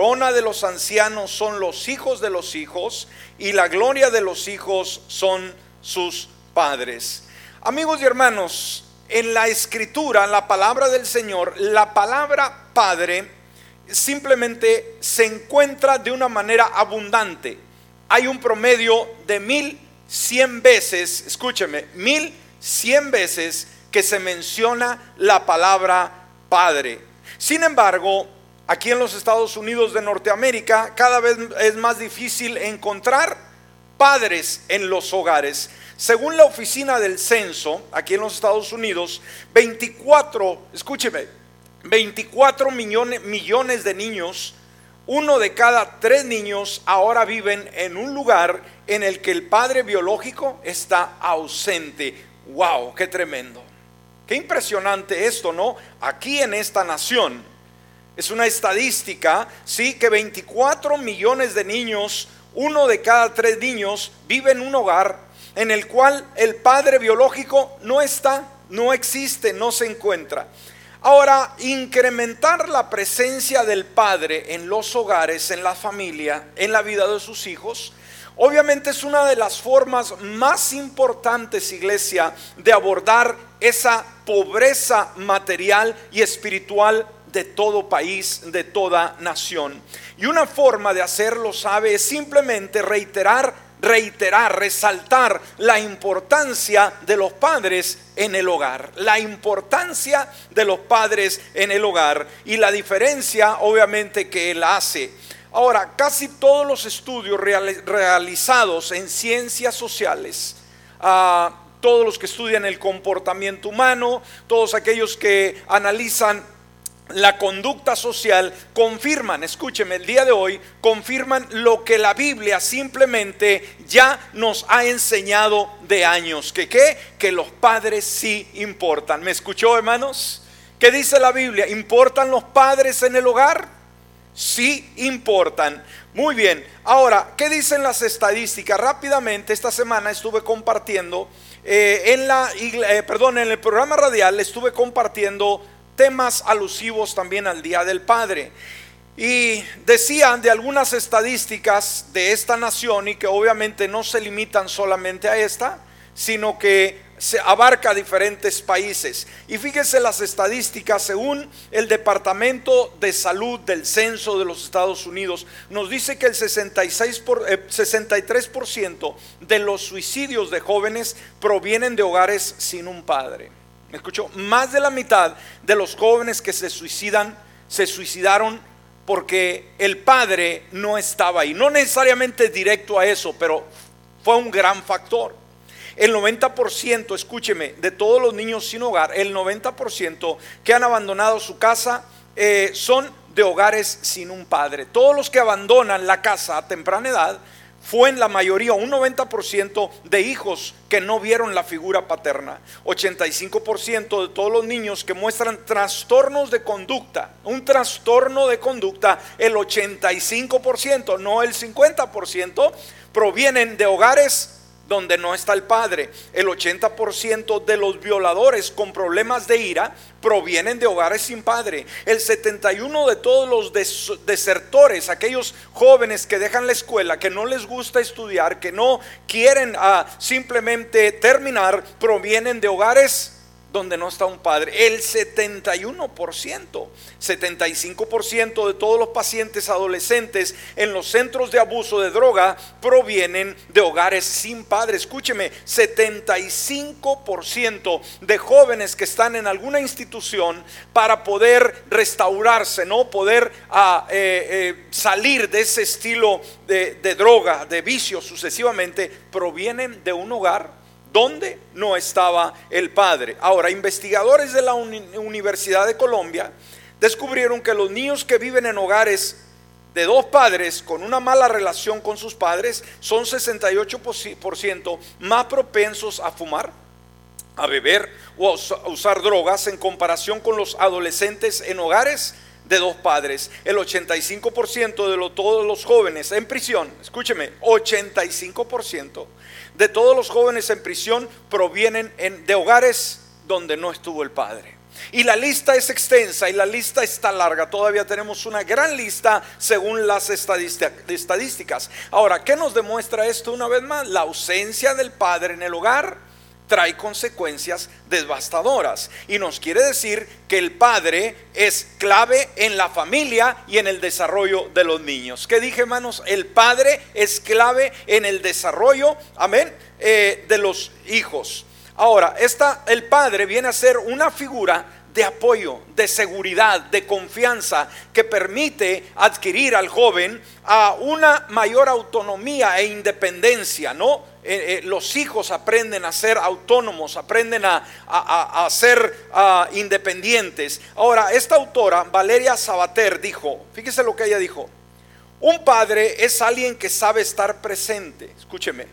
corona de los ancianos son los hijos de los hijos y la gloria de los hijos son sus padres. Amigos y hermanos, en la escritura, la palabra del Señor, la palabra Padre simplemente se encuentra de una manera abundante. Hay un promedio de mil cien veces, escúcheme, mil cien veces que se menciona la palabra Padre. Sin embargo, aquí en los Estados Unidos de Norteamérica cada vez es más difícil encontrar padres en los hogares. Según la oficina del censo, aquí en los Estados Unidos, 24, escúcheme, 24 millones, millones de niños, uno de cada tres niños ahora viven en un lugar en el que el padre biológico está ausente. ¡Wow! ¡Qué tremendo! Qué impresionante esto, ¿no? Aquí en esta nación. Es una estadística, sí, que 24 millones de niños, uno de cada tres niños, vive en un hogar en el cual el padre biológico no está, no existe, no se encuentra. Ahora, incrementar la presencia del Padre en los hogares, en la familia, en la vida de sus hijos, obviamente es una de las formas más importantes, iglesia, de abordar esa pobreza material y espiritual de todo país, de toda nación. Y una forma de hacerlo, sabe, es simplemente reiterar reiterar, resaltar la importancia de los padres en el hogar, la importancia de los padres en el hogar y la diferencia obviamente que él hace. Ahora, casi todos los estudios realizados en ciencias sociales, ah, todos los que estudian el comportamiento humano, todos aquellos que analizan la conducta social confirman, escúcheme, el día de hoy confirman lo que la Biblia simplemente ya nos ha enseñado de años, que qué, que los padres sí importan. ¿Me escuchó, hermanos? ¿Qué dice la Biblia? ¿Importan los padres en el hogar? Sí importan. Muy bien. Ahora, ¿qué dicen las estadísticas? Rápidamente, esta semana estuve compartiendo eh, en la, eh, perdón, en el programa radial estuve compartiendo temas alusivos también al Día del Padre. Y decían de algunas estadísticas de esta nación y que obviamente no se limitan solamente a esta, sino que se abarca diferentes países. Y fíjense las estadísticas según el Departamento de Salud del Censo de los Estados Unidos, nos dice que el 66 por, 63% eh, de los suicidios de jóvenes provienen de hogares sin un padre. ¿Me escuchó? Más de la mitad de los jóvenes que se suicidan se suicidaron porque el padre no estaba ahí. No necesariamente directo a eso, pero fue un gran factor. El 90%, escúcheme, de todos los niños sin hogar, el 90% que han abandonado su casa eh, son de hogares sin un padre. Todos los que abandonan la casa a temprana edad fue en la mayoría, un 90% de hijos que no vieron la figura paterna. 85% de todos los niños que muestran trastornos de conducta. Un trastorno de conducta, el 85%, no el 50%, provienen de hogares donde no está el padre. El 80% de los violadores con problemas de ira provienen de hogares sin padre. El 71 de todos los desertores, aquellos jóvenes que dejan la escuela, que no les gusta estudiar, que no quieren ah, simplemente terminar, provienen de hogares donde no está un padre. El 71%, 75% de todos los pacientes adolescentes en los centros de abuso de droga provienen de hogares sin padre. Escúcheme, 75% de jóvenes que están en alguna institución para poder restaurarse, no poder ah, eh, eh, salir de ese estilo de, de droga, de vicio sucesivamente, provienen de un hogar donde no estaba el padre. Ahora, investigadores de la Universidad de Colombia descubrieron que los niños que viven en hogares de dos padres con una mala relación con sus padres son 68% más propensos a fumar, a beber o a usar drogas en comparación con los adolescentes en hogares de dos padres. El 85% de todos los jóvenes en prisión, escúcheme, 85% de todos los jóvenes en prisión provienen de hogares donde no estuvo el padre. Y la lista es extensa y la lista está larga. Todavía tenemos una gran lista según las estadísticas. Ahora, ¿qué nos demuestra esto una vez más? La ausencia del padre en el hogar trae consecuencias devastadoras. Y nos quiere decir que el padre es clave en la familia y en el desarrollo de los niños. ¿Qué dije, hermanos? El padre es clave en el desarrollo, amén, eh, de los hijos. Ahora, esta, el padre viene a ser una figura de apoyo, de seguridad, de confianza que permite adquirir al joven a una mayor autonomía e independencia, ¿no? Eh, eh, los hijos aprenden a ser autónomos, aprenden a, ser independientes. Ahora, esta autora, Valeria Sabater, dijo, fíjese lo que ella dijo, un padre es alguien que sabe estar presente, escúcheme,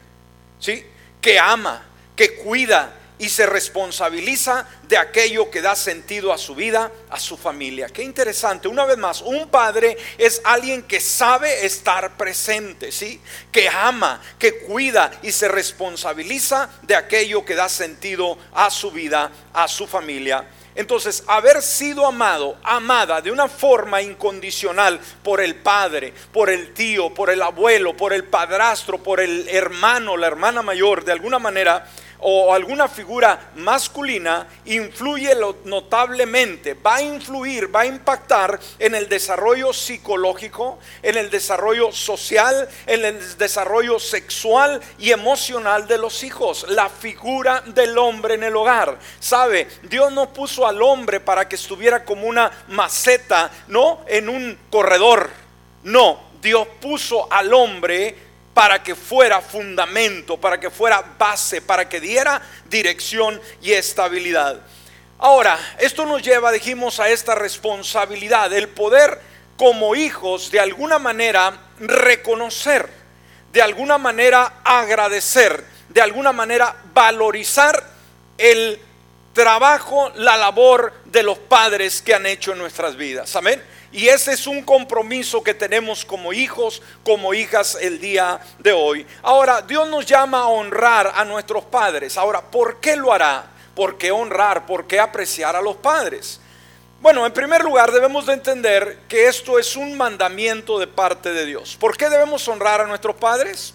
¿sí? Que ama, que cuida, y se responsabiliza de aquello que da sentido a su vida, a su familia. Qué interesante. Una vez más, un padre es alguien que sabe estar presente, ¿sí? Que ama, que cuida y se responsabiliza de aquello que da sentido a su vida, a su familia. Entonces, haber sido amado, amada de una forma incondicional por el padre, por el tío, por el abuelo, por el padrastro, por el hermano, la hermana mayor, de alguna manera, o alguna figura masculina influye notablemente, va a influir, va a impactar en el desarrollo psicológico, en el desarrollo social, en el desarrollo sexual y emocional de los hijos. La figura del hombre en el hogar. ¿Sabe? Dios no puso al hombre para que estuviera como una maceta, ¿no? En un corredor. No, Dios puso al hombre para que fuera fundamento, para que fuera base, para que diera dirección y estabilidad. Ahora, esto nos lleva, dijimos, a esta responsabilidad, el poder como hijos de alguna manera reconocer, de alguna manera agradecer, de alguna manera valorizar el trabajo, la labor de los padres que han hecho en nuestras vidas. Amén. Y ese es un compromiso que tenemos como hijos, como hijas el día de hoy. Ahora, Dios nos llama a honrar a nuestros padres. Ahora, ¿por qué lo hará? ¿Por qué honrar? ¿Por qué apreciar a los padres? Bueno, en primer lugar debemos de entender que esto es un mandamiento de parte de Dios. ¿Por qué debemos honrar a nuestros padres?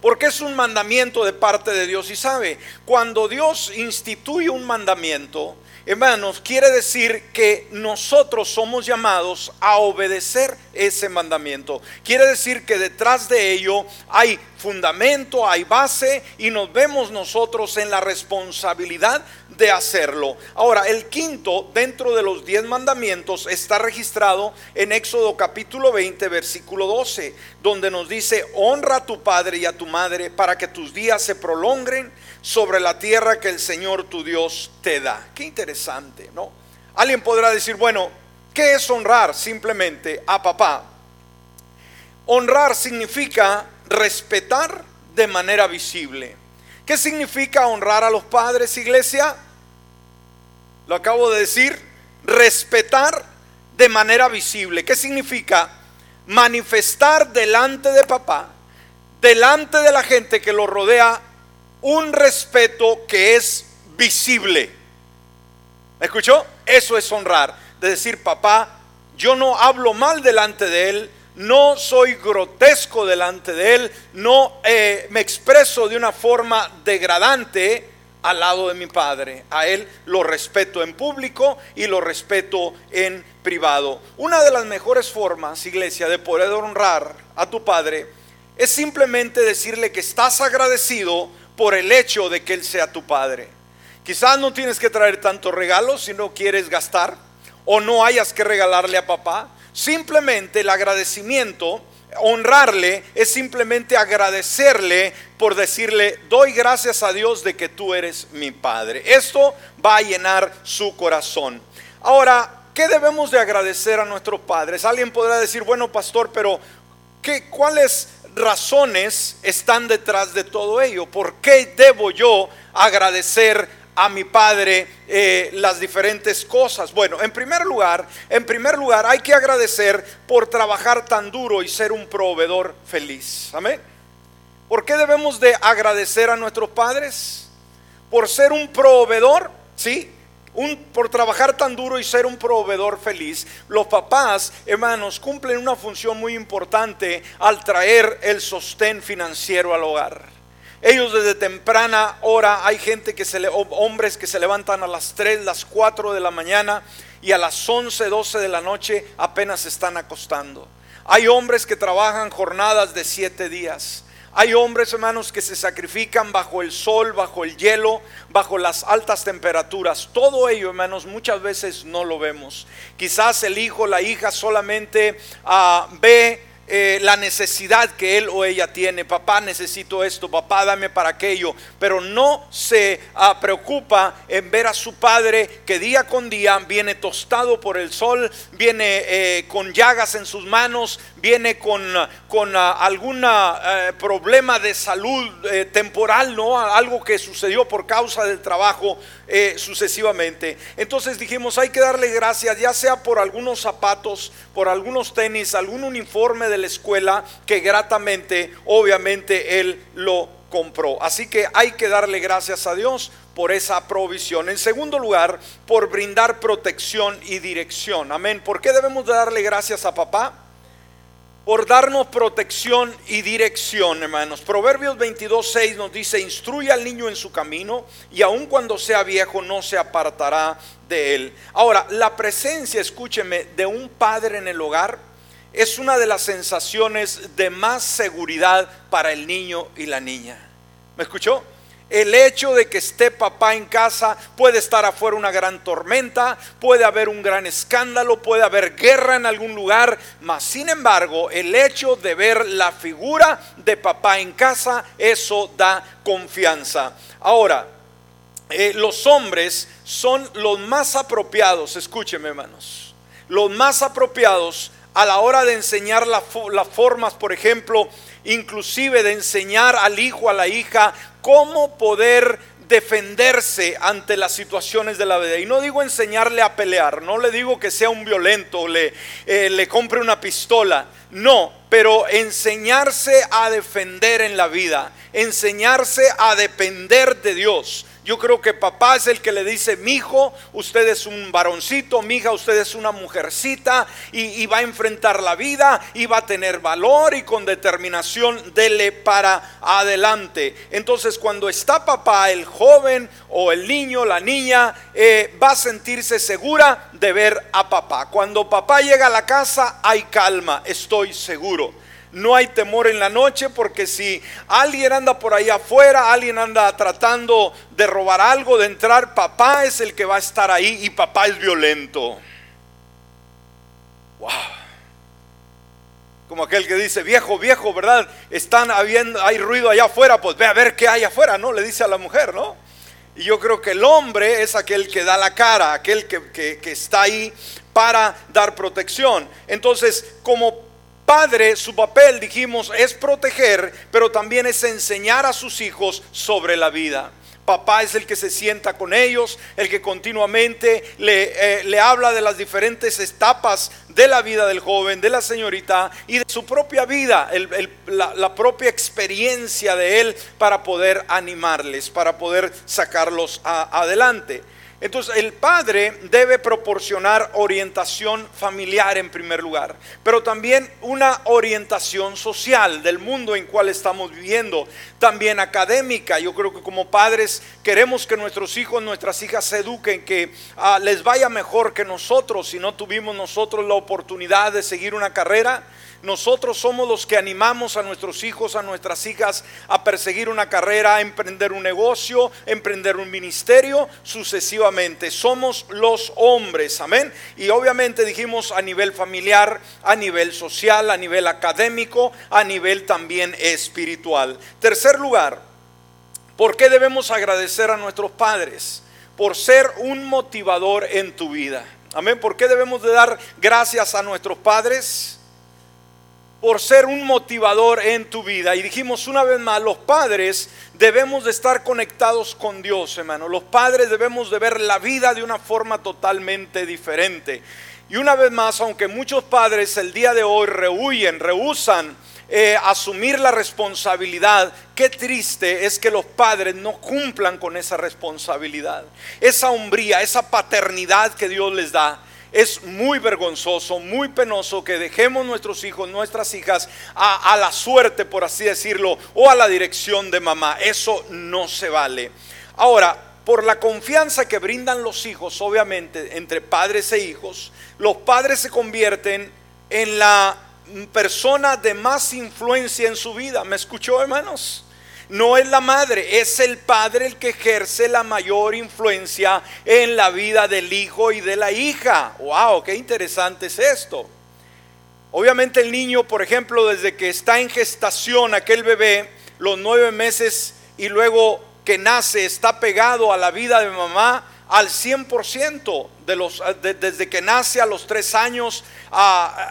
Porque es un mandamiento de parte de Dios. Y sabe, cuando Dios instituye un mandamiento, Hermanos, quiere decir que nosotros somos llamados a obedecer ese mandamiento. Quiere decir que detrás de ello hay fundamento, hay base y nos vemos nosotros en la responsabilidad de hacerlo. Ahora, el quinto dentro de los diez mandamientos está registrado en Éxodo capítulo 20, versículo 12, donde nos dice, honra a tu padre y a tu madre para que tus días se prolongren sobre la tierra que el Señor tu Dios te da. Qué interesante, ¿no? Alguien podrá decir, bueno, ¿qué es honrar simplemente a papá? Honrar significa respetar de manera visible. ¿Qué significa honrar a los padres, iglesia? Lo acabo de decir, respetar de manera visible. ¿Qué significa? Manifestar delante de papá, delante de la gente que lo rodea, un respeto que es visible. ¿Me escuchó? Eso es honrar. De decir, papá, yo no hablo mal delante de él, no soy grotesco delante de Él, no eh, me expreso de una forma degradante al lado de mi Padre. A Él lo respeto en público y lo respeto en privado. Una de las mejores formas, iglesia, de poder honrar a tu Padre es simplemente decirle que estás agradecido por el hecho de que Él sea tu Padre. Quizás no tienes que traer tantos regalos si no quieres gastar o no hayas que regalarle a papá Simplemente el agradecimiento, honrarle, es simplemente agradecerle por decirle, doy gracias a Dios de que tú eres mi Padre. Esto va a llenar su corazón. Ahora, ¿qué debemos de agradecer a nuestros padres? Alguien podrá decir, bueno, pastor, pero ¿qué, ¿cuáles razones están detrás de todo ello? ¿Por qué debo yo agradecer a mi padre eh, las diferentes cosas. Bueno, en primer lugar, en primer lugar hay que agradecer por trabajar tan duro y ser un proveedor feliz. Amén. ¿Por qué debemos de agradecer a nuestros padres? Por ser un proveedor, ¿sí? un, por trabajar tan duro y ser un proveedor feliz, los papás, hermanos, cumplen una función muy importante al traer el sostén financiero al hogar. Ellos desde temprana hora hay gente que se le, hombres que se levantan a las 3, las 4 de la mañana y a las 11, 12 de la noche apenas se están acostando. Hay hombres que trabajan jornadas de 7 días. Hay hombres, hermanos, que se sacrifican bajo el sol, bajo el hielo, bajo las altas temperaturas. Todo ello, hermanos, muchas veces no lo vemos. Quizás el hijo, la hija solamente uh, ve eh, la necesidad que él o ella tiene. Papá, necesito esto, papá, dame para aquello. Pero no se ah, preocupa en ver a su padre que día con día viene tostado por el sol, viene eh, con llagas en sus manos, viene con, con ah, algún eh, problema de salud temporal, ¿no? Algo que sucedió por causa del trabajo sucesivamente. Entonces dijimos, hay que darle gracias, ya sea por algunos zapatos, por algunos tenis, algún uniforme del escuela que gratamente, obviamente, Él lo compró. Así que hay que darle gracias a Dios por esa provisión. En segundo lugar, por brindar protección y dirección. Amén. ¿Por qué debemos de darle gracias a papá? Por darnos protección y dirección, hermanos. Proverbios 22, 6 nos dice, instruye al niño en su camino y aun cuando sea viejo no se apartará de él. Ahora, la presencia, escúcheme, de un padre en el hogar es una de las sensaciones de más seguridad para el niño y la niña. ¿Me escuchó? El hecho de que esté papá en casa puede estar afuera una gran tormenta, puede haber un gran escándalo, puede haber guerra en algún lugar, mas sin embargo el hecho de ver la figura de papá en casa, eso da confianza. Ahora, eh, los hombres son los más apropiados, escúcheme hermanos, los más apropiados a la hora de enseñar las formas, por ejemplo, inclusive de enseñar al hijo, a la hija, cómo poder defenderse ante las situaciones de la vida. Y no digo enseñarle a pelear, no le digo que sea un violento, le, eh, le compre una pistola, no, pero enseñarse a defender en la vida, enseñarse a depender de Dios yo creo que papá es el que le dice, mi hijo, usted es un varoncito, mi hija, usted es una mujercita y, va a enfrentar la vida y va a tener valor y con determinación dele para adelante. Entonces cuando está papá, el joven o el niño, la niña, eh, va a sentirse segura de ver a papá. Cuando papá llega a la casa hay calma, estoy seguro no hay temor en la noche porque si alguien anda por ahí afuera, alguien anda tratando de robar algo, de entrar, papá es el que va a estar ahí y papá es violento. Wow. Como aquel que dice, viejo, viejo, ¿verdad? Están habiendo, hay ruido allá afuera, pues ve a ver qué hay afuera, ¿no? Le dice a la mujer, ¿no? Y yo creo que el hombre es aquel que da la cara, aquel que, que está ahí para dar protección. Entonces, como padre, su papel, dijimos, es proteger, pero también es enseñar a sus hijos sobre la vida. Papá es el que se sienta con ellos, el que continuamente le, eh, le, habla de las diferentes etapas de la vida del joven, de la señorita y de su propia vida, la, la, propia experiencia de él para poder animarles, para poder sacarlos adelante. Entonces el padre debe proporcionar orientación familiar en primer lugar, pero también una orientación social del mundo en cual estamos viviendo, también académica. Yo creo que como padres queremos que nuestros hijos, nuestras hijas se eduquen, que ah, les vaya mejor que nosotros si no tuvimos nosotros la oportunidad de seguir una carrera nosotros somos los que animamos a nuestros hijos, a nuestras hijas a perseguir una carrera, a emprender un negocio, emprender un ministerio, sucesivamente. Somos los hombres, amén. Y obviamente dijimos a nivel familiar, a nivel social, a nivel académico, a nivel también espiritual. Tercer lugar, ¿por qué debemos agradecer a nuestros padres? Por ser un motivador en tu vida. Amén. ¿Por qué debemos de dar gracias a nuestros padres? Por ser un motivador en tu vida. Y dijimos una vez más, los padres debemos de estar conectados con Dios, hermano. Los padres debemos de ver la vida de una forma totalmente diferente. Y una vez más, aunque muchos padres el día de hoy rehuyen, rehusan eh, asumir la responsabilidad, qué triste es que los padres no cumplan con esa responsabilidad. Esa hombría, esa paternidad que Dios les da. Es muy vergonzoso, muy penoso que dejemos nuestros hijos, nuestras hijas a, a la suerte, por así decirlo, o a la dirección de mamá. Eso no se vale. Ahora, por la confianza que brindan los hijos, obviamente, entre padres e hijos, los padres se convierten en la persona de más influencia en su vida. ¿Me escuchó, hermanos? No es la madre, es el padre el que ejerce la mayor influencia en la vida del hijo y de la hija. ¡Wow! ¡Qué interesante es esto! Obviamente el niño, por ejemplo, desde que está en gestación, aquel bebé, los nueve meses y luego que nace está pegado a la vida de mamá al 100% de los, desde que nace a los tres años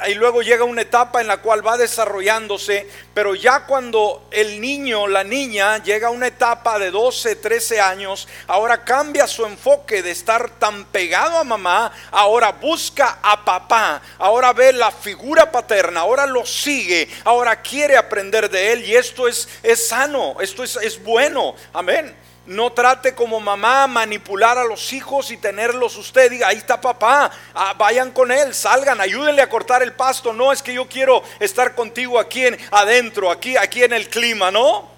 y luego llega una etapa en la cual va desarrollándose, pero ya cuando el niño, la niña llega a una etapa de 12, 13 años, ahora cambia su enfoque de estar tan pegado a mamá, ahora busca a papá, ahora ve la figura paterna, ahora lo sigue, ahora quiere aprender de él y esto es, es sano, esto es, es bueno, amén. No trate como mamá manipular a los hijos y tenerlos usted. Diga, ahí está papá, ah, vayan con él, salgan, ayúdenle a cortar el pasto. No es que yo quiero estar contigo aquí en, adentro, aquí, aquí en el clima, ¿no?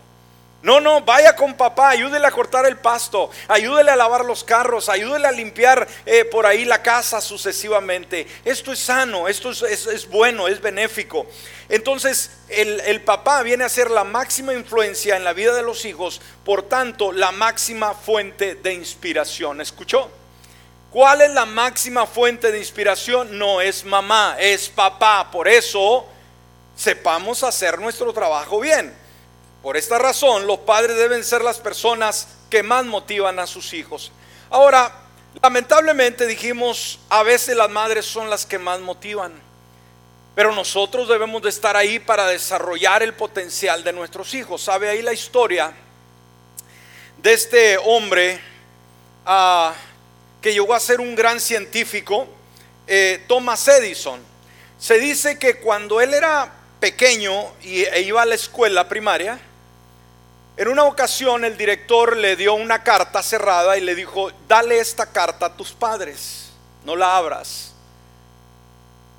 No, no, vaya con papá, ayúdele a cortar el pasto, ayúdele a lavar los carros, ayúdele a limpiar eh, por ahí la casa sucesivamente. Esto es sano, esto es, bueno, es benéfico. Entonces, el, papá viene a ser la máxima influencia en la vida de los hijos, por tanto, la máxima fuente de inspiración. ¿Escuchó? ¿Cuál es la máxima fuente de inspiración? No es mamá, es papá. Por eso, sepamos hacer nuestro trabajo bien. Por esta razón, los padres deben ser las personas que más motivan a sus hijos. Ahora, lamentablemente dijimos, a veces las madres son las que más motivan, pero nosotros debemos de estar ahí para desarrollar el potencial de nuestros hijos. ¿Sabe ahí la historia de este hombre ah, que llegó a ser un gran científico, eh, Thomas Edison? Se dice que cuando él era pequeño y, e iba a la escuela primaria, en una ocasión el director le dio una carta cerrada y le dijo, dale esta carta a tus padres, no la abras.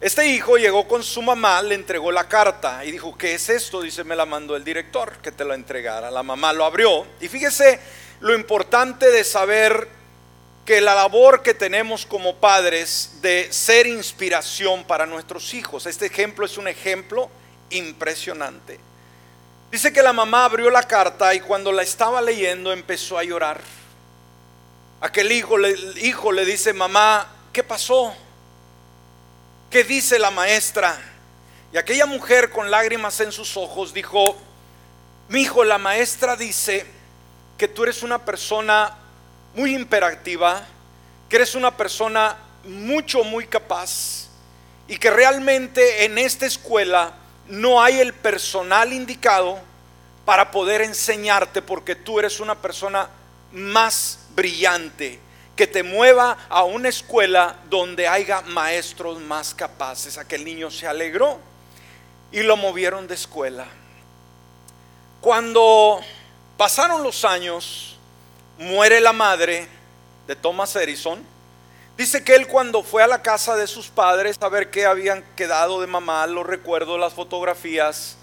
Este hijo llegó con su mamá, le entregó la carta y dijo, ¿qué es esto? Dice, me la mandó el director, que te la entregara. La mamá lo abrió y fíjese lo importante de saber que la labor que tenemos como padres de ser inspiración para nuestros hijos. Este ejemplo es un ejemplo impresionante. Dice que la mamá abrió la carta y cuando la estaba leyendo empezó a llorar. Aquel hijo le, hijo le dice, mamá, ¿qué pasó? ¿Qué dice la maestra? Y aquella mujer con lágrimas en sus ojos dijo, mi hijo, la maestra dice que tú eres una persona muy imperativa, que eres una persona mucho, muy capaz y que realmente en esta escuela no hay el personal indicado para poder enseñarte porque tú eres una persona más brillante, que te mueva a una escuela donde haya maestros más capaces. Aquel niño se alegró y lo movieron de escuela. Cuando pasaron los años, muere la madre de Thomas Edison Dice que él cuando fue a la casa de sus padres a ver qué habían quedado de mamá, los recuerdos, las fotografías,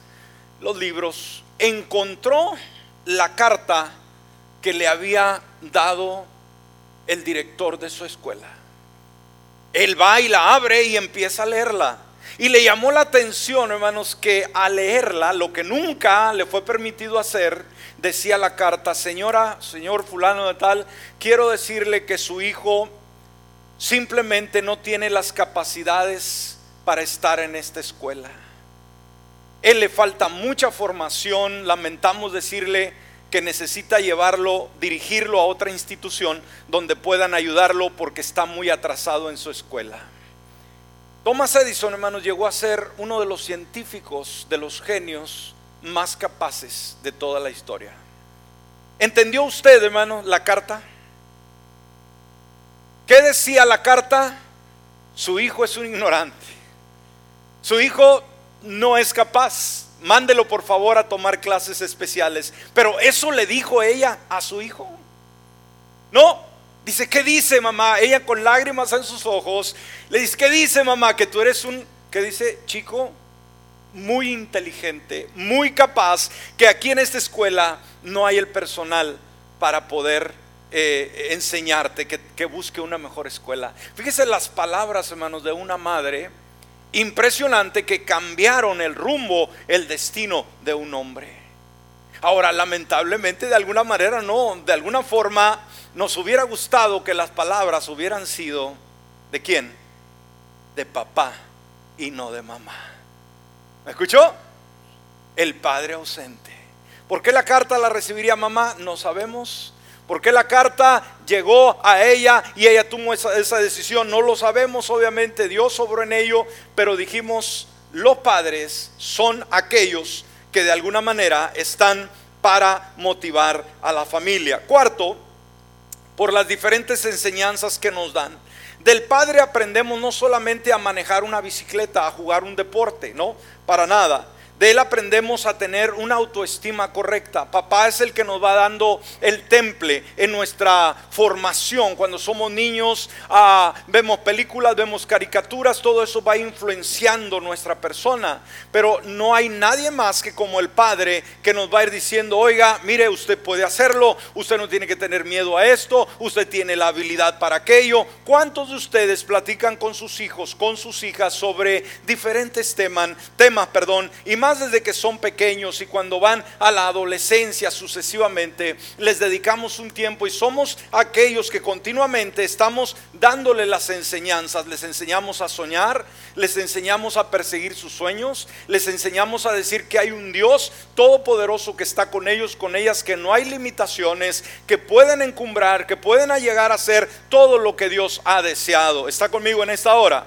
los libros, encontró la carta que le había dado el director de su escuela. Él va y la abre y empieza a leerla. Y le llamó la atención, hermanos, que al leerla, lo que nunca le fue permitido hacer, decía la carta, señora, señor fulano de tal, quiero decirle que su hijo simplemente no tiene las capacidades para estar en esta escuela. Él le falta mucha formación, lamentamos decirle que necesita llevarlo, dirigirlo a otra institución donde puedan ayudarlo porque está muy atrasado en su escuela. Thomas Edison, hermanos, llegó a ser uno de los científicos, de los genios más capaces de toda la historia. ¿Entendió usted, hermano, la carta? ¿Qué decía la carta? Su hijo es un ignorante. Su hijo no es capaz mándelo por favor a tomar clases especiales. Pero eso le dijo ella a su hijo. No, dice, ¿qué dice mamá? Ella con lágrimas en sus ojos, le dice, ¿qué dice mamá? Que tú eres un, ¿qué dice? Chico muy inteligente, muy capaz, que aquí en esta escuela no hay el personal para poder eh, enseñarte, que, que busque una mejor escuela. Fíjese las palabras, hermanos, de una madre impresionante que cambiaron el rumbo, el destino de un hombre. Ahora, lamentablemente, de alguna manera, no, de alguna forma, nos hubiera gustado que las palabras hubieran sido de quién? De papá y no de mamá. ¿Me escuchó? El padre ausente. ¿Por qué la carta la recibiría mamá? No sabemos. ¿Por qué la carta llegó a ella y ella tomó esa, esa decisión? No lo sabemos, obviamente Dios sobró en ello, pero dijimos, los padres son aquellos que de alguna manera están para motivar a la familia. Cuarto, por las diferentes enseñanzas que nos dan. Del padre aprendemos no solamente a manejar una bicicleta, a jugar un deporte, no, para nada. De él aprendemos a tener una autoestima correcta. Papá es el que nos va dando el temple en nuestra formación. Cuando somos niños, ah, vemos películas, vemos caricaturas, todo eso va influenciando nuestra persona. Pero no hay nadie más que como el Padre que nos va a ir diciendo, oiga, mire, usted puede hacerlo, usted no tiene que tener miedo a esto, usted tiene la habilidad para aquello. ¿Cuántos de ustedes platican con sus hijos, con sus hijas sobre diferentes temas, temas, perdón, y más desde que son pequeños y cuando van a la adolescencia sucesivamente, les dedicamos un tiempo y somos aquellos que continuamente estamos dándole las enseñanzas, les enseñamos a soñar, les enseñamos a perseguir sus sueños, les enseñamos a decir que hay un Dios todopoderoso que está con ellos, con ellas, que no hay limitaciones, que pueden encumbrar, que pueden llegar a ser todo lo que Dios ha deseado. ¿Está conmigo en esta hora?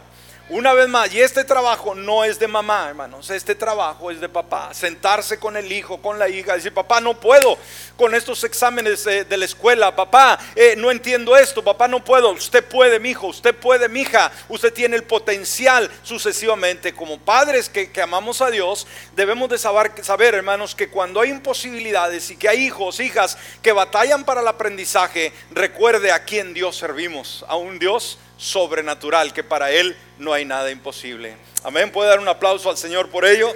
Una vez más, y este trabajo no es de mamá, hermanos, este trabajo es de papá. Sentarse con el hijo, con la hija, decir, papá, no puedo con estos exámenes de la escuela, papá, eh, no entiendo esto, papá, no puedo. Usted puede, mi hijo, usted puede, mi hija, usted tiene el potencial sucesivamente. Como padres que, amamos a Dios, debemos de saber, saber, hermanos, que cuando hay imposibilidades y que hay hijos, hijas que batallan para el aprendizaje, recuerde a quién Dios servimos, a un Dios sobrenatural, que para Él no hay nada imposible. Amén, puede dar un aplauso al Señor por ello.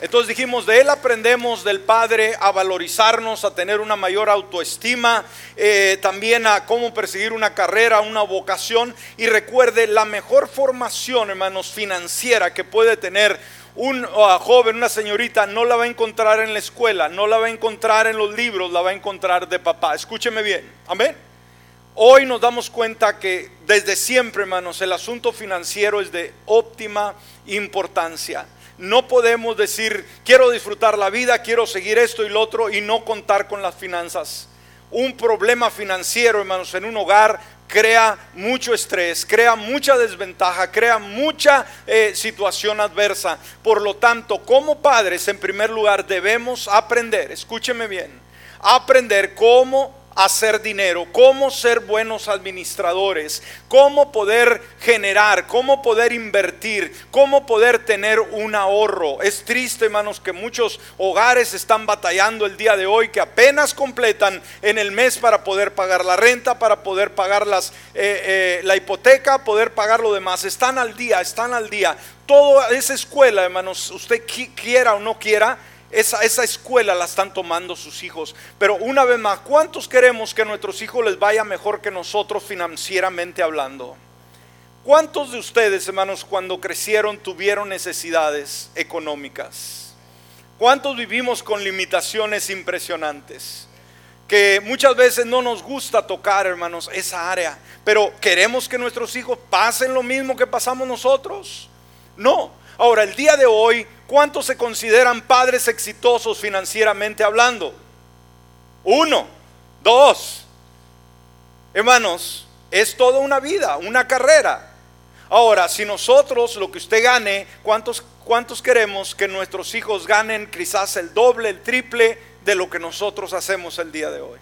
Entonces dijimos, de Él aprendemos del Padre a valorizarnos, a tener una mayor autoestima, eh, también a cómo perseguir una carrera, una vocación. Y recuerde, la mejor formación, hermanos, financiera que puede tener un uh, joven, una señorita, no la va a encontrar en la escuela, no la va a encontrar en los libros, la va a encontrar de papá. Escúcheme bien, amén. Hoy nos damos cuenta que desde siempre, hermanos, el asunto financiero es de óptima importancia. No podemos decir, quiero disfrutar la vida, quiero seguir esto y lo otro y no contar con las finanzas. Un problema financiero, hermanos, en un hogar crea mucho estrés, crea mucha desventaja, crea mucha eh, situación adversa. Por lo tanto, como padres, en primer lugar, debemos aprender, escúcheme bien, aprender cómo hacer dinero, cómo ser buenos administradores, cómo poder generar, cómo poder invertir, cómo poder tener un ahorro. Es triste, hermanos, que muchos hogares están batallando el día de hoy, que apenas completan en el mes para poder pagar la renta, para poder pagar las, eh, eh, la hipoteca, poder pagar lo demás. Están al día, están al día. Toda esa escuela, hermanos, usted quiera o no quiera, esa, escuela la están tomando sus hijos. Pero una vez más, ¿cuántos queremos que a nuestros hijos les vaya mejor que nosotros financieramente hablando? ¿Cuántos de ustedes, hermanos, cuando crecieron tuvieron necesidades económicas? ¿Cuántos vivimos con limitaciones impresionantes? Que muchas veces no nos gusta tocar, hermanos, esa área, pero queremos que nuestros hijos pasen lo mismo que pasamos nosotros. No. Ahora, el día de hoy ¿Cuántos se consideran padres exitosos financieramente hablando? Uno, dos. Hermanos, es toda una vida, una carrera. Ahora, si nosotros lo que usted gane, ¿cuántos, ¿cuántos queremos que nuestros hijos ganen quizás el doble, el triple de lo que nosotros hacemos el día de hoy?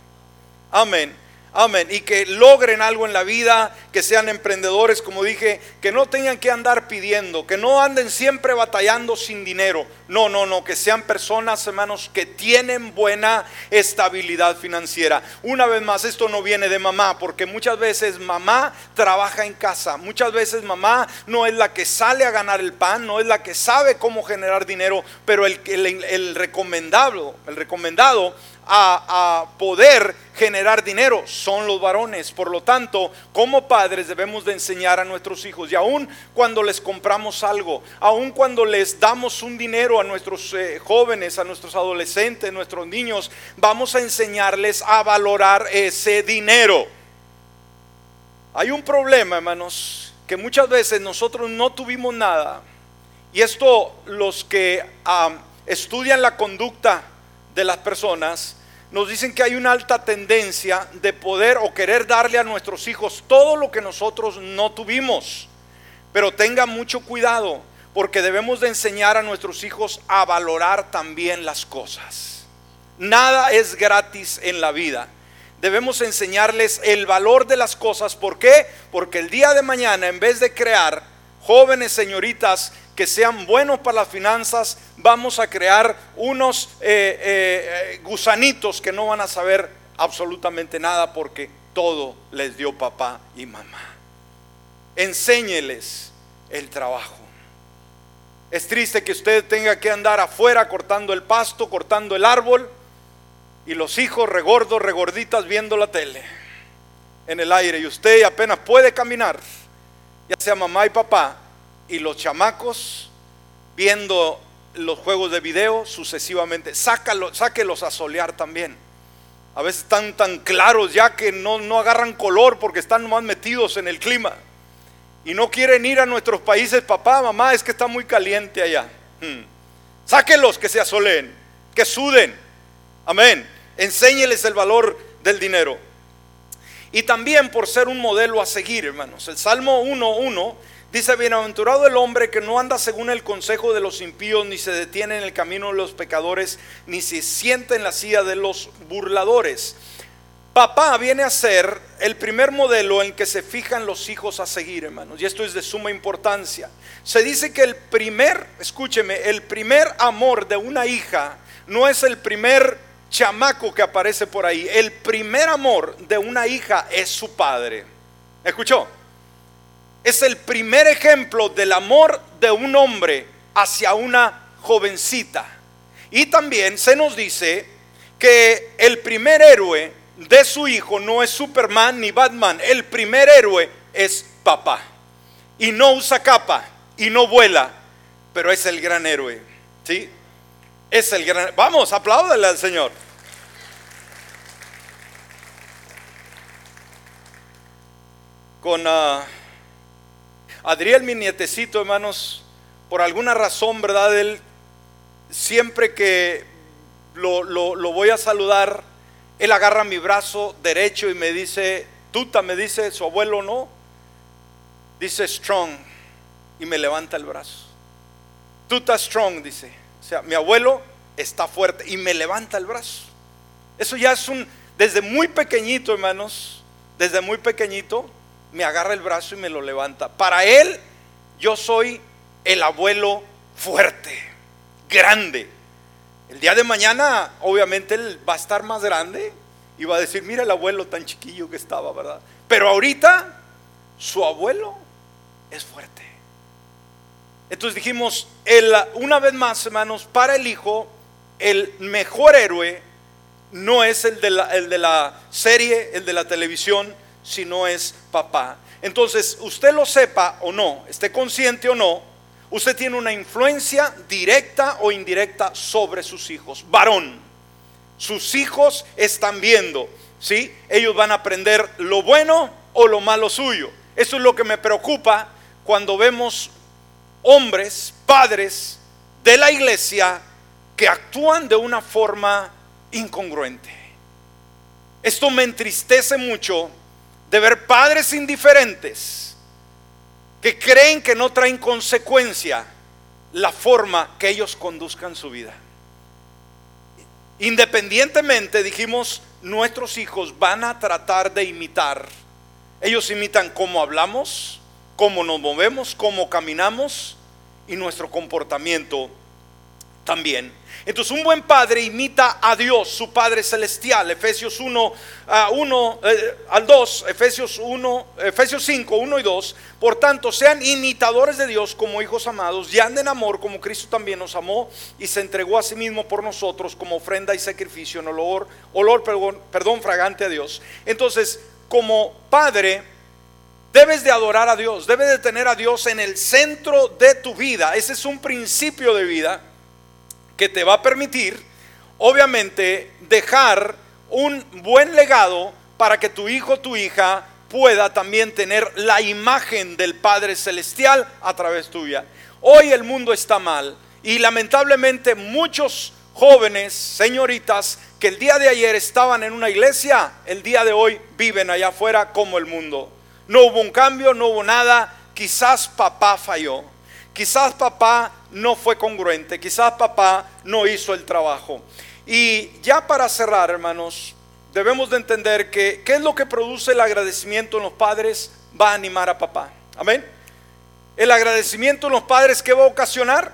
Amén. Amén. Y que logren algo en la vida, que sean emprendedores, como dije, que no tengan que andar pidiendo, que no anden siempre batallando sin dinero. No, no, no, que sean personas, hermanos, que tienen buena estabilidad financiera. Una vez más, esto no viene de mamá, porque muchas veces mamá trabaja en casa. Muchas veces mamá no es la que sale a ganar el pan, no es la que sabe cómo generar dinero, pero el, el, recomendado, el recomendado a, poder generar dinero son los varones. Por lo tanto, como padres debemos de enseñar a nuestros hijos. Y aun cuando les compramos algo, aun cuando les damos un dinero a nuestros eh, jóvenes, a nuestros adolescentes, a nuestros niños, vamos a enseñarles a valorar ese dinero. Hay un problema, hermanos, que muchas veces nosotros no tuvimos nada. Y esto los que estudian la conducta de las personas nos dicen que hay una alta tendencia de poder o querer darle a nuestros hijos todo lo que nosotros no tuvimos. Pero tenga mucho cuidado porque debemos de enseñar a nuestros hijos a valorar también las cosas. Nada es gratis en la vida. Debemos enseñarles el valor de las cosas. ¿Por qué? Porque el día de mañana, en vez de crear jóvenes señoritas que sean buenos para las finanzas, vamos a crear unos eh, eh, gusanitos que no van a saber absolutamente nada porque todo les dio papá y mamá. Enséñeles el trabajo. Es triste que usted tenga que andar afuera cortando el pasto, cortando el árbol y los hijos regordos, regorditas viendo la tele en el aire y usted apenas puede caminar, ya sea mamá y papá, y los chamacos viendo los juegos de video sucesivamente. Sácalo, sáquelos a solear también. A veces están tan claros ya que no, no agarran color porque están más metidos en el clima. Y no quieren ir a nuestros países, papá, mamá, es que está muy caliente allá. Hmm. Que se asoleen, que suden. Amén. Enséñeles el valor del dinero. Y también por ser un modelo a seguir, hermanos. El Salmo 1.1 Dice, bienaventurado el hombre que no anda según el consejo de los impíos, ni se detiene en el camino de los pecadores, ni se sienta en la silla de los burladores. Papá viene a ser el primer modelo en que se fijan los hijos a seguir, hermanos. Y esto es de suma importancia. Se dice que el primer, escúcheme, el primer amor de una hija no es el primer chamaco que aparece por ahí. El primer amor de una hija es su padre. ¿Escuchó? es el primer ejemplo del amor de un hombre hacia una jovencita. Y también se nos dice que el primer héroe de su hijo no es Superman ni Batman, el primer héroe es papá. Y no usa capa y no vuela, pero es el gran héroe. ¿Sí? Es el gran... Vamos, apláudale al Señor. Con... Uh, Adriel, mi nietecito, hermanos, por alguna razón, ¿verdad? Él, siempre que lo, voy a saludar, él agarra mi brazo derecho y me dice, tuta, me dice, su abuelo no, dice strong y me levanta el brazo. Tuta strong, dice. Sea, mi abuelo está fuerte y me levanta el brazo. Eso ya es un, desde muy pequeñito, hermanos, desde muy pequeñito, me agarra el brazo y me lo levanta. Para él, yo soy el abuelo fuerte, grande. El día de mañana, obviamente, él va a estar más grande y va a decir, mira el abuelo tan chiquillo que estaba, ¿verdad? Pero ahorita, su abuelo es fuerte. Entonces dijimos, una vez más, hermanos, para el hijo, el mejor héroe no es el de, la, el de la serie, el de la televisión, si no es papá. Entonces, usted lo sepa o no, esté consciente o no, usted tiene una influencia directa o indirecta sobre sus hijos. Varón, sus hijos están viendo, ¿sí? Ellos van a aprender lo bueno o lo malo suyo. Eso es lo que me preocupa cuando vemos hombres, padres de la iglesia que actúan de una forma incongruente. Esto me entristece mucho de ver padres indiferentes que creen que no traen consecuencia la forma que ellos conduzcan su vida. Independientemente, dijimos, nuestros hijos van a tratar de imitar. Ellos imitan cómo hablamos, cómo nos movemos, cómo caminamos y nuestro comportamiento también. Entonces un buen padre imita a Dios, su Padre celestial. Efesios 1, 1 eh, al 2, Efesios 1, Efesios 5, 1 y 2. Por tanto, sean imitadores de Dios como hijos amados y anden en amor como Cristo también nos amó y se entregó a sí mismo por nosotros como ofrenda y sacrificio en olor, olor perdón fragante a Dios. Entonces, como padre, debes de adorar a Dios, debes de tener a Dios en el centro de tu vida. Ese es un principio de vida que te va a permitir, obviamente, dejar un buen legado para que tu hijo, tu hija pueda también tener la imagen del Padre Celestial a través tuya. Hoy el mundo está mal y lamentablemente muchos jóvenes, señoritas, que el día de ayer estaban en una iglesia, el día de hoy viven allá afuera como el mundo. No hubo un cambio, no hubo nada. Quizás papá falló. Quizás papá no fue congruente, quizás papá no hizo el trabajo. Y ya para cerrar, hermanos, debemos de entender que qué es lo que produce el agradecimiento en los padres va a animar a papá. Amén. El agradecimiento en los padres que va a ocasionar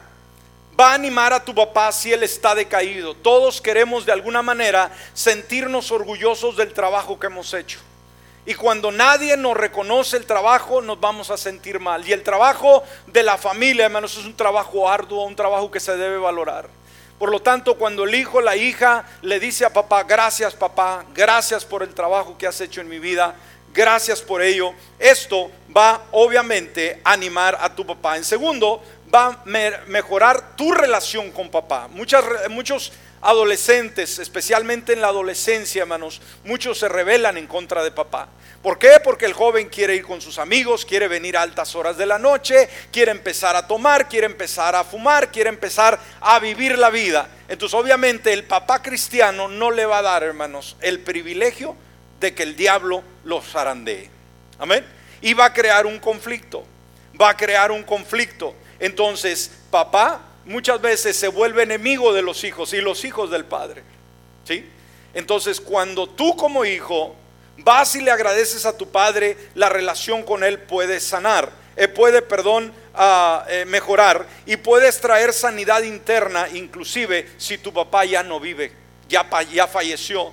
va a animar a tu papá si él está decaído. Todos queremos de alguna manera sentirnos orgullosos del trabajo que hemos hecho. Y cuando nadie nos reconoce el trabajo, nos vamos a sentir mal. Y el trabajo de la familia, hermanos, es un trabajo arduo, un trabajo que se debe valorar. Por lo tanto, cuando el hijo, la hija le dice a papá, gracias papá, gracias por el trabajo que has hecho en mi vida, gracias por ello, esto va obviamente a animar a tu papá. En segundo, va a mejorar tu relación con papá. Muchas, muchos adolescentes, especialmente en la adolescencia, hermanos, muchos se rebelan en contra de papá. ¿Por qué? Porque el joven quiere ir con sus amigos, quiere venir a altas horas de la noche, quiere empezar a tomar, quiere empezar a fumar, quiere empezar a vivir la vida. Entonces, obviamente, el papá cristiano no le va a dar, hermanos, el privilegio de que el diablo los zarandee. Amén. Y va a crear un conflicto. Va a crear un conflicto. Entonces, papá muchas veces se vuelve enemigo de los hijos y los hijos del padre. ¿Sí? Entonces, cuando tú como hijo vas y le agradeces a tu padre, la relación con él puede sanar, eh, puede, perdón, ah, eh, mejorar y puedes traer sanidad interna, inclusive si tu papá ya no vive, ya, ya falleció.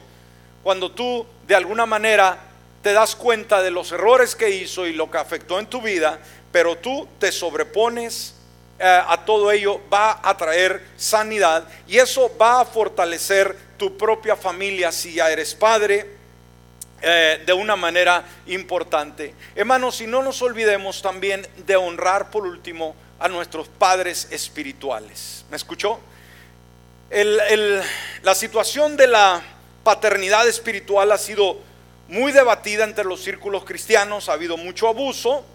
Cuando tú de alguna manera te das cuenta de los errores que hizo y lo que afectó en tu vida, pero tú te sobrepones a todo ello va a traer sanidad y eso va a fortalecer tu propia familia si ya eres padre eh, de una manera importante. Hermanos, si no nos olvidemos también de honrar por último a nuestros padres espirituales. ¿Me escuchó? la situación de la paternidad espiritual ha sido muy debatida entre los círculos cristianos, ha habido mucho abuso,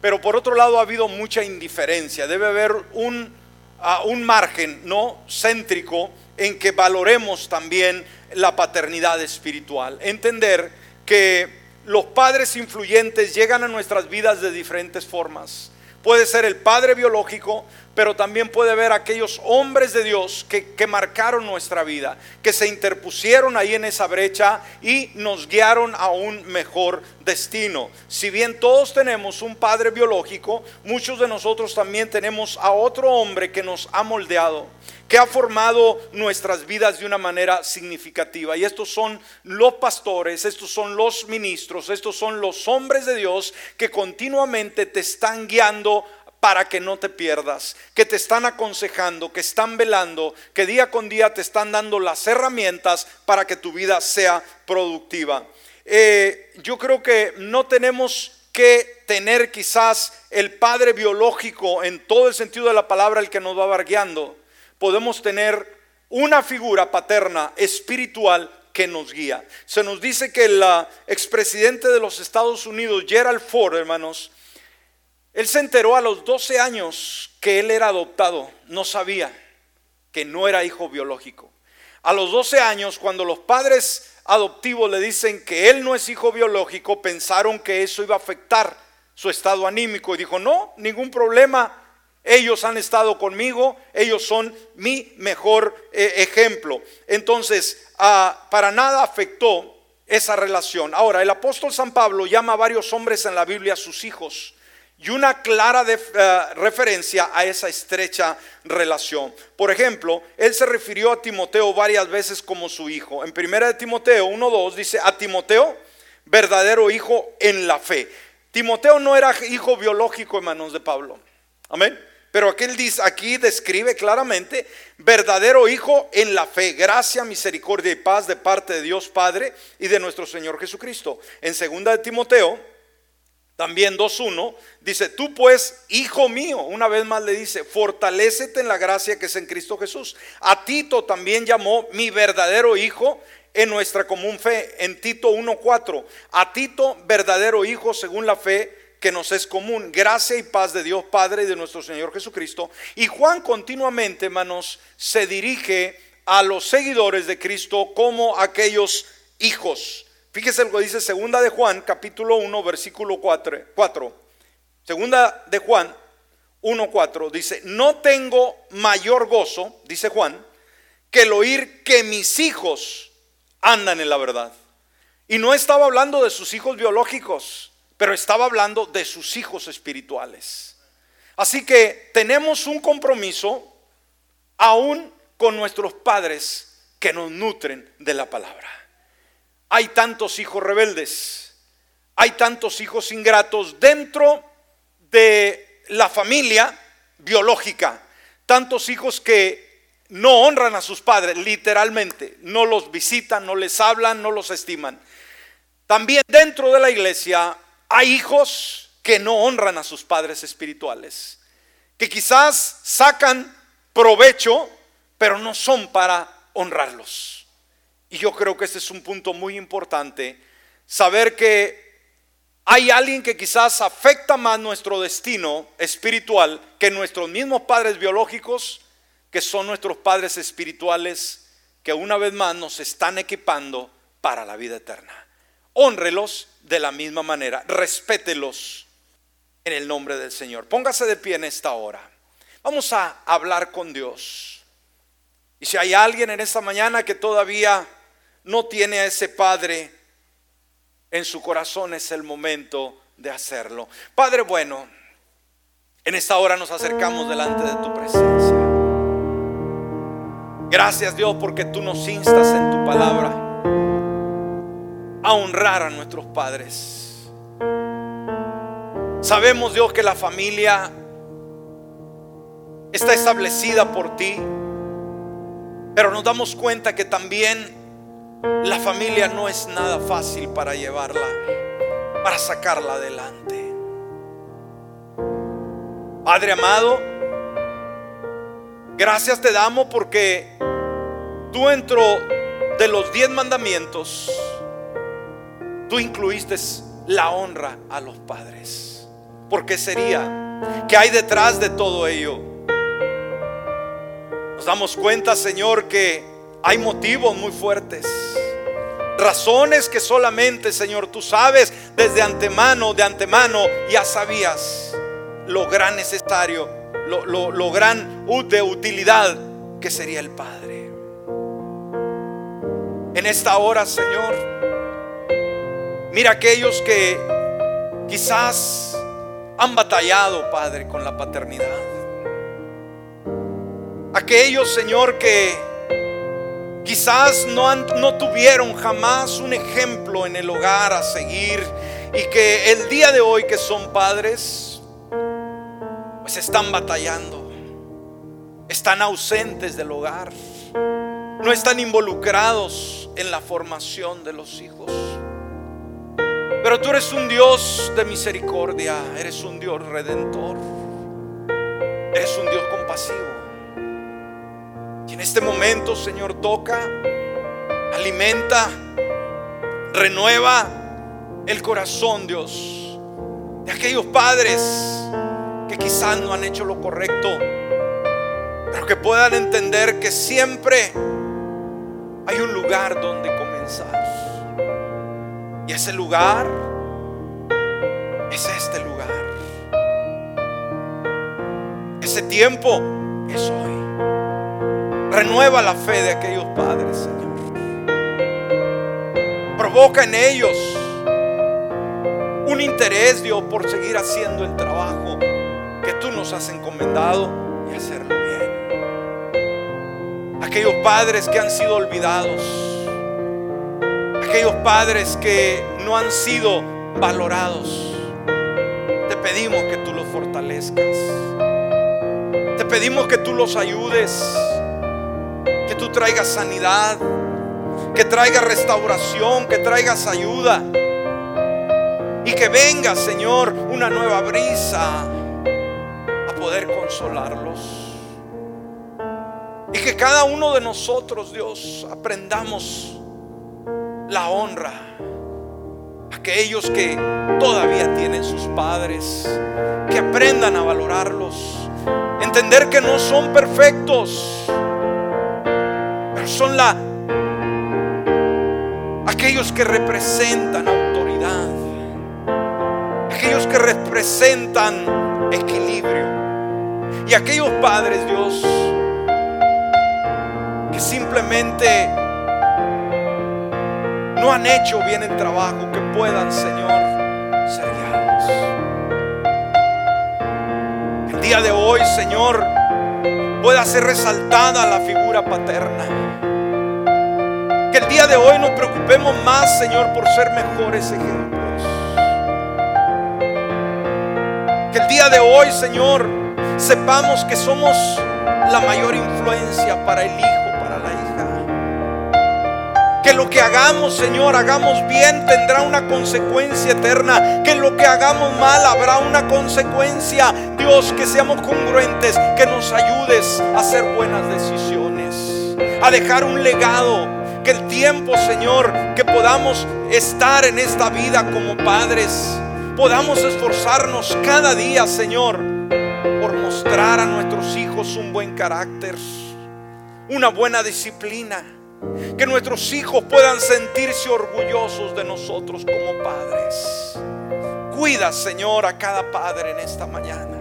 pero por otro lado ha habido mucha indiferencia. Debe haber un, ah, un margen no céntrico en que valoremos también la paternidad espiritual. Entender que los padres influyentes llegan a nuestras vidas de diferentes formas. Puede ser el padre biológico, pero también puede haber aquellos hombres de Dios que, que, marcaron nuestra vida, que se interpusieron ahí en esa brecha y nos guiaron a un mejor destino. Si bien todos tenemos un padre biológico, muchos de nosotros también tenemos a otro hombre que nos ha moldeado que ha formado nuestras vidas de una manera significativa. Y estos son los pastores, estos son los ministros, estos son los hombres de Dios que continuamente te están guiando para que no te pierdas, que te están aconsejando, que están velando, que día con día te están dando las herramientas para que tu vida sea productiva. Eh, yo creo que no tenemos que tener quizás el padre biológico en todo el sentido de la palabra el que nos va bargueando podemos tener una figura paterna espiritual que nos guía. Se nos dice que el expresidente de los Estados Unidos, Gerald Ford, hermanos, él se enteró a los 12 años que él era adoptado. No sabía que no era hijo biológico. A los 12 años, cuando los padres adoptivos le dicen que él no es hijo biológico, pensaron que eso iba a afectar su estado anímico y dijo, no, ningún problema, ellos han estado conmigo, ellos son mi mejor eh, ejemplo. Entonces, ah, para nada afectó esa relación. Ahora, el apóstol San Pablo llama a varios hombres en la Biblia sus hijos y una clara eh, referencia a esa estrecha relación. Por ejemplo, él se refirió a Timoteo varias veces como su hijo. En primera de Timoteo 1.2 dice, a Timoteo, verdadero hijo en la fe. Timoteo no era hijo biológico, en manos de Pablo. Amén. Pero aquí describe claramente verdadero hijo en la fe, gracia, misericordia y paz de parte de Dios Padre y de nuestro Señor Jesucristo. En segunda de Timoteo, también 2.1, dice, tú pues, hijo mío, una vez más le dice, fortalécete en la gracia que es en Cristo Jesús. A Tito también llamó mi verdadero hijo en nuestra común fe, en Tito 1.4. A Tito, verdadero hijo según la fe que nos es común. Gracia y paz de Dios Padre y de nuestro Señor Jesucristo. Y Juan continuamente, hermanos, se dirige a los seguidores de Cristo como aquellos hijos. Fíjese lo que dice segunda de Juan, capítulo 1, versículo 4. 4. Segunda de Juan 1.4 dice, no tengo mayor gozo, dice Juan, que el oír que mis hijos andan en la verdad. Y no estaba hablando de sus hijos biológicos, pero estaba hablando de sus hijos espirituales. Así que tenemos un compromiso aún con nuestros padres que nos nutren de la palabra. Hay tantos hijos rebeldes, hay tantos hijos ingratos dentro de la familia biológica, tantos hijos que no honran a sus padres, literalmente, no los visitan, no les hablan, no los estiman. También dentro de la iglesia hay hijos que no honran a sus padres espirituales, que quizás sacan provecho, pero no son para honrarlos. Y yo creo que este es un punto muy importante, saber que hay alguien que quizás afecta más nuestro destino espiritual que nuestros mismos padres biológicos, que son nuestros padres espirituales, que una vez más nos están equipando para la vida eterna. Honrelos de la misma manera. Respételos en el nombre del Señor. Póngase de pie en esta hora. Vamos a hablar con Dios. Y si hay alguien en esta mañana que todavía no tiene a ese Padre en su corazón, es el momento de hacerlo. Padre bueno, en esta hora nos acercamos delante de tu presencia. Gracias Dios porque tú nos instas en tu palabra a honrar a nuestros padres. Sabemos, Dios, que la familia está establecida por ti, pero nos damos cuenta que también la familia no es nada fácil para llevarla, para sacarla adelante. Padre amado, gracias te damos porque tú dentro de los diez mandamientos, tú incluiste la honra a los padres. ¿Por qué sería? ¿Qué hay detrás de todo ello? Nos damos cuenta, Señor, que hay motivos muy fuertes. Razones que solamente, Señor, tú sabes desde antemano, de antemano, ya sabías lo gran necesario, lo, lo, lo gran de utilidad que sería el Padre. En esta hora, Señor, Mira aquellos que quizás han batallado, Padre, con la paternidad. Aquellos, Señor, que quizás no, tuvieron jamás un ejemplo en el hogar a seguir y que el día de hoy que son padres, pues están batallando, están ausentes del hogar, no están involucrados en la formación de los hijos. Pero tú eres un Dios de misericordia, eres un Dios redentor, eres un Dios compasivo. Y en este momento, Señor, toca, alimenta, renueva el corazón, Dios, de aquellos padres que quizás no han hecho lo correcto, pero que puedan entender que siempre hay un lugar donde comenzar. Y ese lugar es este lugar. Ese tiempo es hoy. Renueva la fe de aquellos padres, Señor. provoca en ellos un interés, Dios, por seguir haciendo el trabajo que tú nos has encomendado y hacerlo bien. Aquellos padres que han sido olvidados, aquellos padres que no han sido valorados, te pedimos que tú los fortalezcas. Te pedimos que tú los ayudes, tú traigas sanidad, que traigas restauración, que traigas ayuda. Y que venga, Señor, una nueva brisa a poder consolarlos. Y que cada uno de nosotros, Dios, aprendamos la honra. Aquellos que todavía tienen sus padres, que aprendan a valorarlos. Entender que no son perfectos, son la aquellos que representan autoridad, aquellos que representan equilibrio y aquellos padres, Dios, que simplemente no han hecho bien el trabajo, que puedan, Señor, ser guiados. El día de hoy, Señor, pueda ser resaltada la figura paterna. Que el día de hoy nos preocupemos más, Señor, por ser mejores ejemplos. Que el día de hoy, Señor, sepamos que somos la mayor influencia para el hijo, para la hija. Que lo que hagamos, Señor, hagamos bien, tendrá una consecuencia eterna. Que lo que hagamos mal habrá una consecuencia. Dios, que seamos congruentes, que nos ayudes a hacer buenas decisiones, a dejar un legado. Que el tiempo, Señor, que podamos estar en esta vida como padres, podamos esforzarnos cada día, Señor, por mostrar a nuestros hijos un buen carácter, una buena disciplina. Que nuestros hijos puedan sentirse orgullosos de nosotros como padres. Cuida, Señor, a cada padre en esta mañana.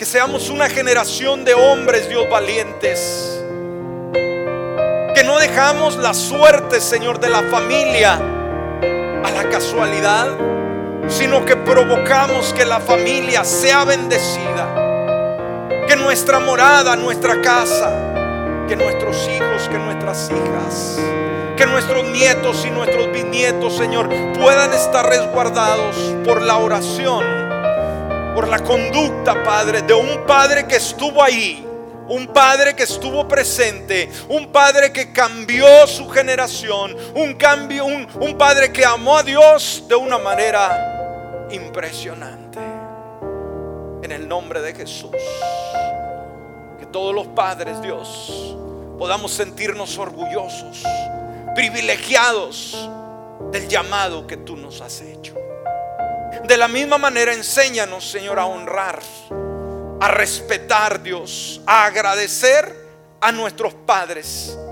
Que seamos una generación de hombres, Dios, valientes. Que no dejamos la suerte, Señor, de la familia a la casualidad, sino que provocamos que la familia sea bendecida. Que nuestra morada, nuestra casa, que nuestros hijos, que nuestras hijas, que nuestros nietos y nuestros bisnietos, Señor, puedan estar resguardados por la oración, por la conducta, Padre, de un Padre que estuvo ahí un padre que estuvo presente, un padre que cambió su generación, un cambio, un, un, padre que amó a Dios de una manera impresionante. En el nombre de Jesús, que todos los padres, Dios, podamos sentirnos orgullosos, privilegiados del llamado que tú nos has hecho. De la misma manera, enséñanos, Señor, a honrar a respetar Dios, a agradecer a nuestros padres